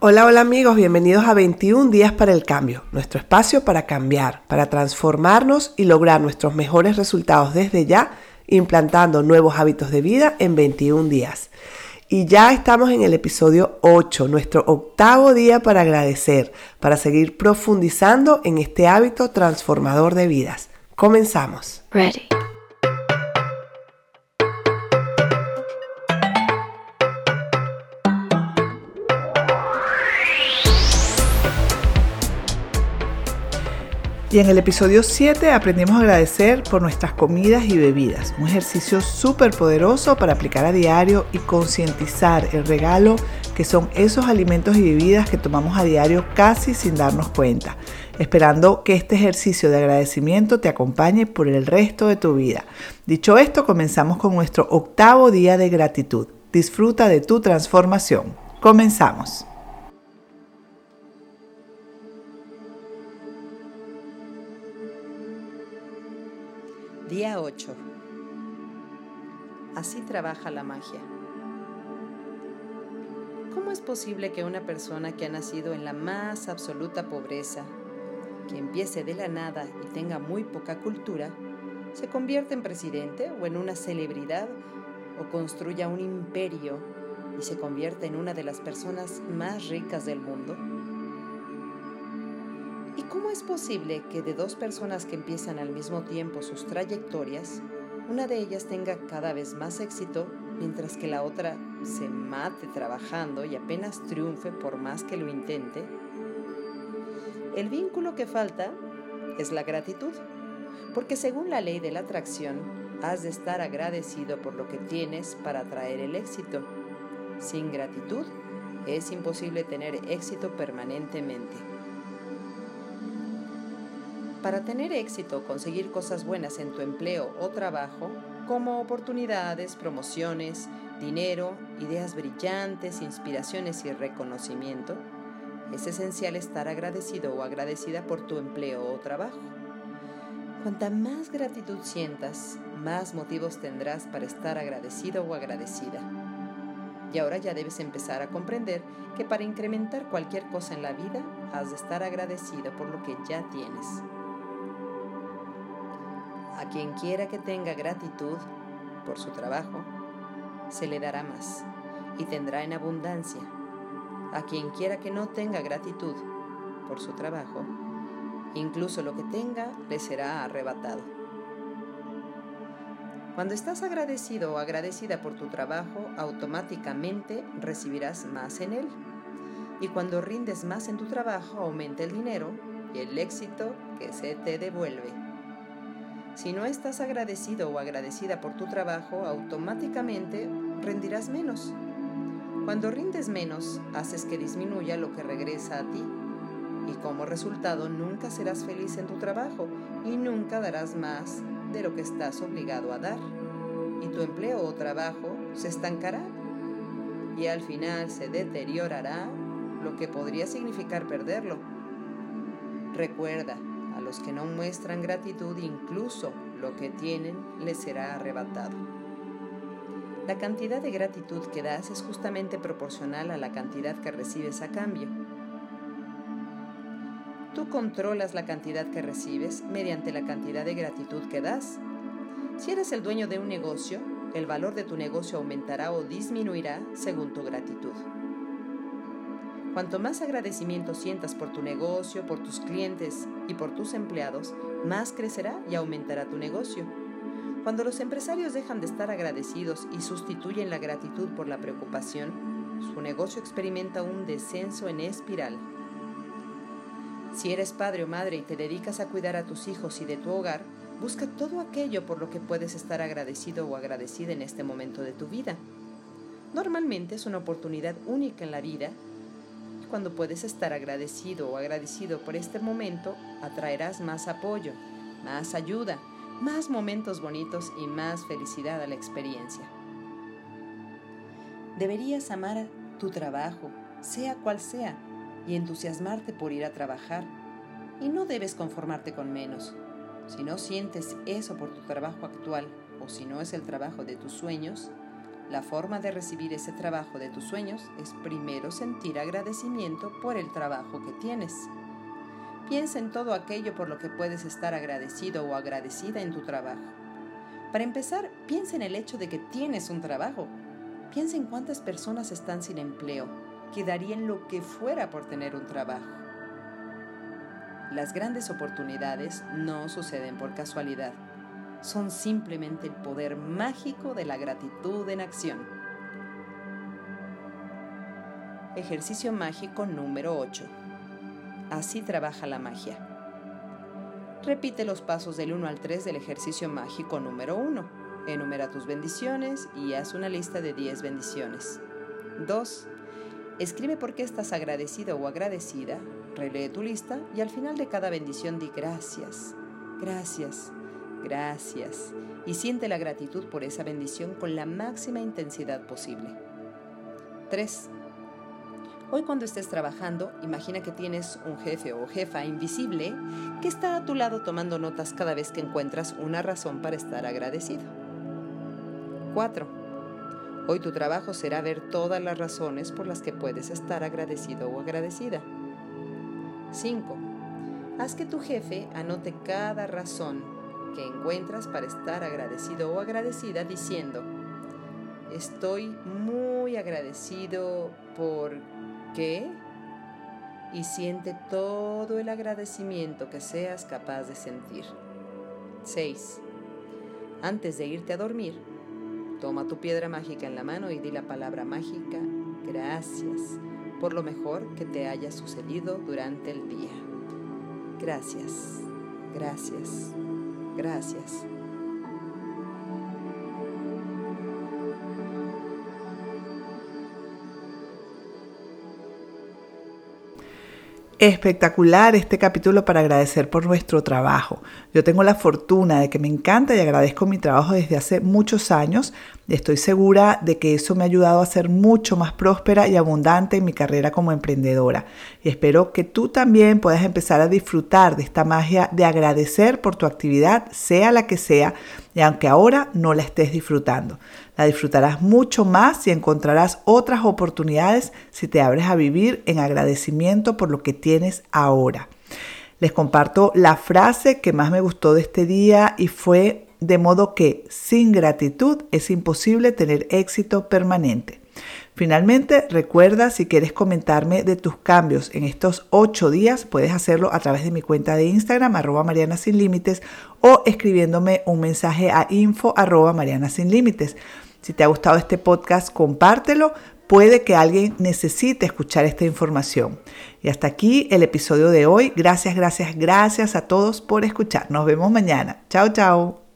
Hola, hola amigos, bienvenidos a 21 días para el cambio, nuestro espacio para cambiar, para transformarnos y lograr nuestros mejores resultados desde ya, implantando nuevos hábitos de vida en 21 días. Y ya estamos en el episodio 8, nuestro octavo día para agradecer, para seguir profundizando en este hábito transformador de vidas. Comenzamos. Ready. Y en el episodio 7 aprendimos a agradecer por nuestras comidas y bebidas, un ejercicio súper poderoso para aplicar a diario y concientizar el regalo que son esos alimentos y bebidas que tomamos a diario casi sin darnos cuenta, esperando que este ejercicio de agradecimiento te acompañe por el resto de tu vida. Dicho esto, comenzamos con nuestro octavo día de gratitud. Disfruta de tu transformación. Comenzamos. Día 8. Así trabaja la magia. ¿Cómo es posible que una persona que ha nacido en la más absoluta pobreza, que empiece de la nada y tenga muy poca cultura, se convierta en presidente o en una celebridad o construya un imperio y se convierta en una de las personas más ricas del mundo? ¿Y cómo es posible que de dos personas que empiezan al mismo tiempo sus trayectorias, una de ellas tenga cada vez más éxito, mientras que la otra se mate trabajando y apenas triunfe por más que lo intente? El vínculo que falta es la gratitud, porque según la ley de la atracción, has de estar agradecido por lo que tienes para atraer el éxito. Sin gratitud, es imposible tener éxito permanentemente. Para tener éxito conseguir cosas buenas en tu empleo o trabajo, como oportunidades, promociones, dinero, ideas brillantes, inspiraciones y reconocimiento, es esencial estar agradecido o agradecida por tu empleo o trabajo. Cuanta más gratitud sientas, más motivos tendrás para estar agradecido o agradecida. Y ahora ya debes empezar a comprender que para incrementar cualquier cosa en la vida, has de estar agradecido por lo que ya tienes. A quien quiera que tenga gratitud por su trabajo, se le dará más y tendrá en abundancia. A quien quiera que no tenga gratitud por su trabajo, incluso lo que tenga le será arrebatado. Cuando estás agradecido o agradecida por tu trabajo, automáticamente recibirás más en él. Y cuando rindes más en tu trabajo, aumenta el dinero y el éxito que se te devuelve. Si no estás agradecido o agradecida por tu trabajo, automáticamente rendirás menos. Cuando rindes menos, haces que disminuya lo que regresa a ti. Y como resultado, nunca serás feliz en tu trabajo y nunca darás más de lo que estás obligado a dar. Y tu empleo o trabajo se estancará y al final se deteriorará, lo que podría significar perderlo. Recuerda, a los que no muestran gratitud, incluso lo que tienen les será arrebatado. La cantidad de gratitud que das es justamente proporcional a la cantidad que recibes a cambio. Tú controlas la cantidad que recibes mediante la cantidad de gratitud que das. Si eres el dueño de un negocio, el valor de tu negocio aumentará o disminuirá según tu gratitud. Cuanto más agradecimiento sientas por tu negocio, por tus clientes y por tus empleados, más crecerá y aumentará tu negocio. Cuando los empresarios dejan de estar agradecidos y sustituyen la gratitud por la preocupación, su negocio experimenta un descenso en espiral. Si eres padre o madre y te dedicas a cuidar a tus hijos y de tu hogar, busca todo aquello por lo que puedes estar agradecido o agradecida en este momento de tu vida. Normalmente es una oportunidad única en la vida cuando puedes estar agradecido o agradecido por este momento, atraerás más apoyo, más ayuda, más momentos bonitos y más felicidad a la experiencia. Deberías amar tu trabajo, sea cual sea, y entusiasmarte por ir a trabajar. Y no debes conformarte con menos. Si no sientes eso por tu trabajo actual o si no es el trabajo de tus sueños, La forma de recibir ese trabajo de tus sueños es primero sentir agradecimiento por el trabajo que tienes. Piensa en todo aquello por lo que puedes estar agradecido o agradecida en tu trabajo. Para empezar, piensa en el hecho de que tienes un trabajo. Piensa en cuántas personas están sin empleo, que darían lo que fuera por tener un trabajo. Las grandes oportunidades no suceden por casualidad son simplemente el poder mágico de la gratitud en acción. Ejercicio mágico número 8. Así trabaja la magia. Repite los pasos del 1 al 3 del ejercicio mágico número 1. Enumera tus bendiciones y haz una lista de 10 bendiciones. 2. Escribe por qué estás agradecido o agradecida, relee tu lista y al final de cada bendición di gracias, gracias, gracias y siente la gratitud por esa bendición con la máxima intensidad posible. 3. Hoy cuando estés trabajando, imagina que tienes un jefe o jefa invisible que está a tu lado tomando notas cada vez que encuentras una razón para estar agradecido. 4. Hoy tu trabajo será ver todas las razones por las que puedes estar agradecido o agradecida. 5. Haz que tu jefe anote cada razón que encuentras para estar agradecido o agradecida diciendo, estoy muy agradecido por qué y siente todo el agradecimiento que seas capaz de sentir. 6. Antes de irte a dormir, toma tu piedra mágica en la mano y di la palabra mágica gracias por lo mejor que te haya sucedido durante el día. Gracias, gracias, Gracias. Espectacular este capítulo para agradecer por nuestro trabajo. Yo tengo la fortuna de que me encanta y agradezco mi trabajo desde hace muchos años. Estoy segura de que eso me ha ayudado a ser mucho más próspera y abundante en mi carrera como emprendedora. Y espero que tú también puedas empezar a disfrutar de esta magia de agradecer por tu actividad, sea la que sea, y aunque ahora no la estés disfrutando. La disfrutarás mucho más y encontrarás otras oportunidades si te abres a vivir en agradecimiento por lo que tienes ahora. Les comparto la frase que más me gustó de este día y fue de modo que sin gratitud es imposible tener éxito permanente. Finalmente, recuerda si quieres comentarme de tus cambios en estos ocho días, puedes hacerlo a través de mi cuenta de Instagram, arroba Mariana Sin Límites, o escribiéndome un mensaje a info arroba Mariana Sin Límites. Si te ha gustado este podcast, compártelo. Puede que alguien necesite escuchar esta información. Y hasta aquí el episodio de hoy. Gracias, gracias, gracias a todos por escuchar. Nos vemos mañana. Chao, chao.